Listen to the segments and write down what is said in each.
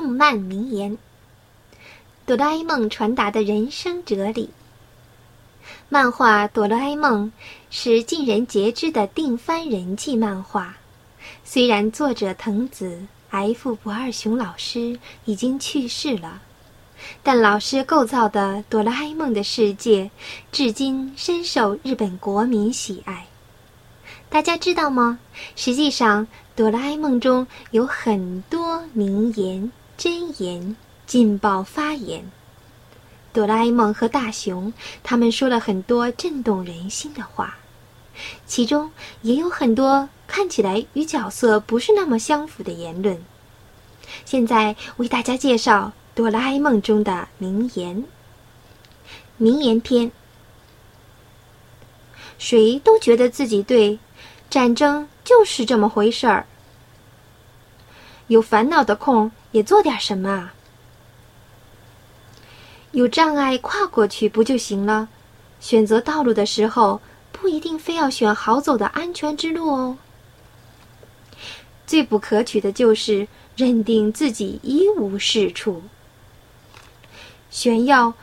动漫名言，哆啦 A 梦传达的人生哲理。漫画《哆啦 A 梦》是尽人皆知的定番人气漫画。虽然作者藤子 F 不二雄老师已经去世了，但老师构造的哆啦 A 梦的世界，至今深受日本国民喜爱。大家知道吗？实际上，哆啦 A 梦中有很多名言、箴言、劲爆发言。哆啦 A 梦和大雄他们说了很多震动人心的话，其中也有很多看起来与角色不是那么相符的言论。现在为大家介绍哆啦 A 梦中的名言。名言篇：谁都觉得自己对。战争就是这么回事儿。有烦恼的空也做点什么啊？有障碍跨过去不就行了？选择道路的时候不一定非要选好走的安全之路哦。最不可取的就是认定自己一无是处。炫耀、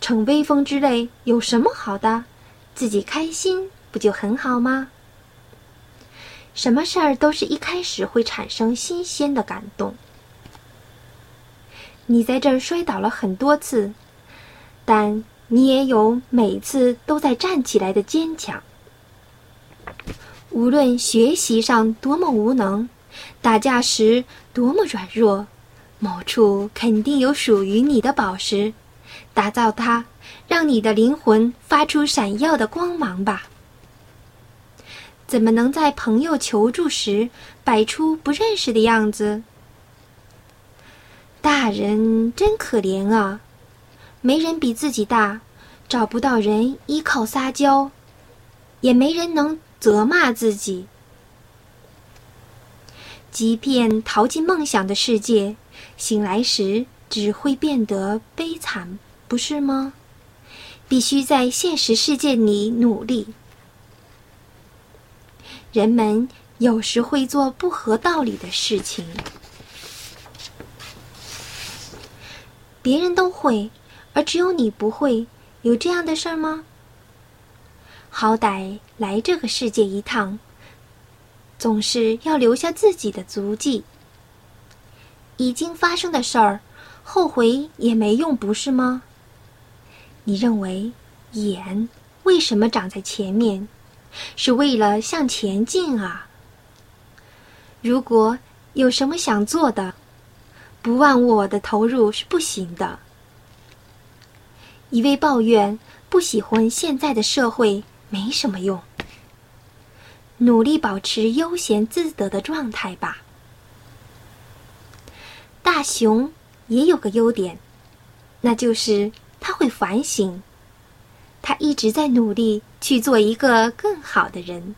逞威风之类有什么好的？自己开心不就很好吗？什么事儿都是一开始会产生新鲜的感动。你在这儿摔倒了很多次，但你也有每次都在站起来的坚强。无论学习上多么无能，打架时多么软弱，某处肯定有属于你的宝石，打造它，让你的灵魂发出闪耀的光芒吧。怎么能在朋友求助时摆出不认识的样子？大人真可怜啊，没人比自己大，找不到人依靠撒娇，也没人能责骂自己。即便逃进梦想的世界，醒来时只会变得悲惨，不是吗？必须在现实世界里努力。人们有时会做不合道理的事情，别人都会，而只有你不会，有这样的事儿吗？好歹来这个世界一趟，总是要留下自己的足迹。已经发生的事儿，后悔也没用，不是吗？你认为眼为什么长在前面？是为了向前进啊！如果有什么想做的，不忘我的投入是不行的。一味抱怨不喜欢现在的社会没什么用，努力保持悠闲自得的状态吧。大熊也有个优点，那就是他会反省。他一直在努力去做一个更好的人。